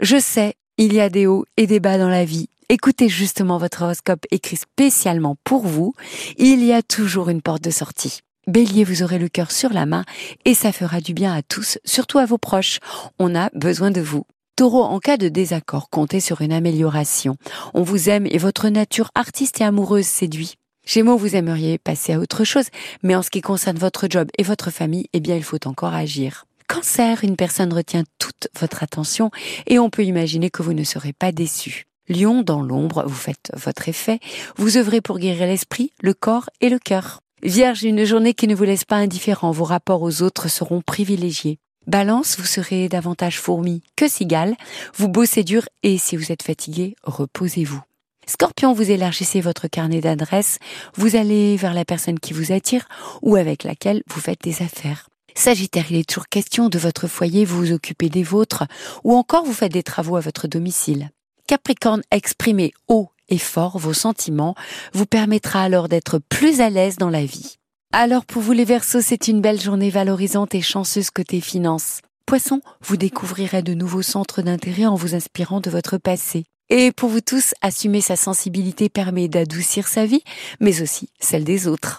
Je sais, il y a des hauts et des bas dans la vie. Écoutez justement votre horoscope écrit spécialement pour vous. Il y a toujours une porte de sortie. Bélier, vous aurez le cœur sur la main et ça fera du bien à tous, surtout à vos proches. On a besoin de vous. Taureau, en cas de désaccord, comptez sur une amélioration. On vous aime et votre nature artiste et amoureuse séduit. Gémeaux, vous aimeriez passer à autre chose, mais en ce qui concerne votre job et votre famille, eh bien, il faut encore agir. Une personne retient toute votre attention et on peut imaginer que vous ne serez pas déçu. Lion, dans l'ombre, vous faites votre effet, vous œuvrez pour guérir l'esprit, le corps et le cœur. Vierge, une journée qui ne vous laisse pas indifférent, vos rapports aux autres seront privilégiés. Balance, vous serez davantage fourmi que cigale, vous bossez dur et si vous êtes fatigué, reposez-vous. Scorpion, vous élargissez votre carnet d'adresses, vous allez vers la personne qui vous attire ou avec laquelle vous faites des affaires. Sagittaire, il est toujours question de votre foyer, vous vous occupez des vôtres ou encore vous faites des travaux à votre domicile. Capricorne, exprimez haut et fort vos sentiments vous permettra alors d'être plus à l'aise dans la vie. Alors pour vous les Verseaux, c'est une belle journée valorisante et chanceuse côté finances. Poisson, vous découvrirez de nouveaux centres d'intérêt en vous inspirant de votre passé. Et pour vous tous, assumer sa sensibilité permet d'adoucir sa vie, mais aussi celle des autres.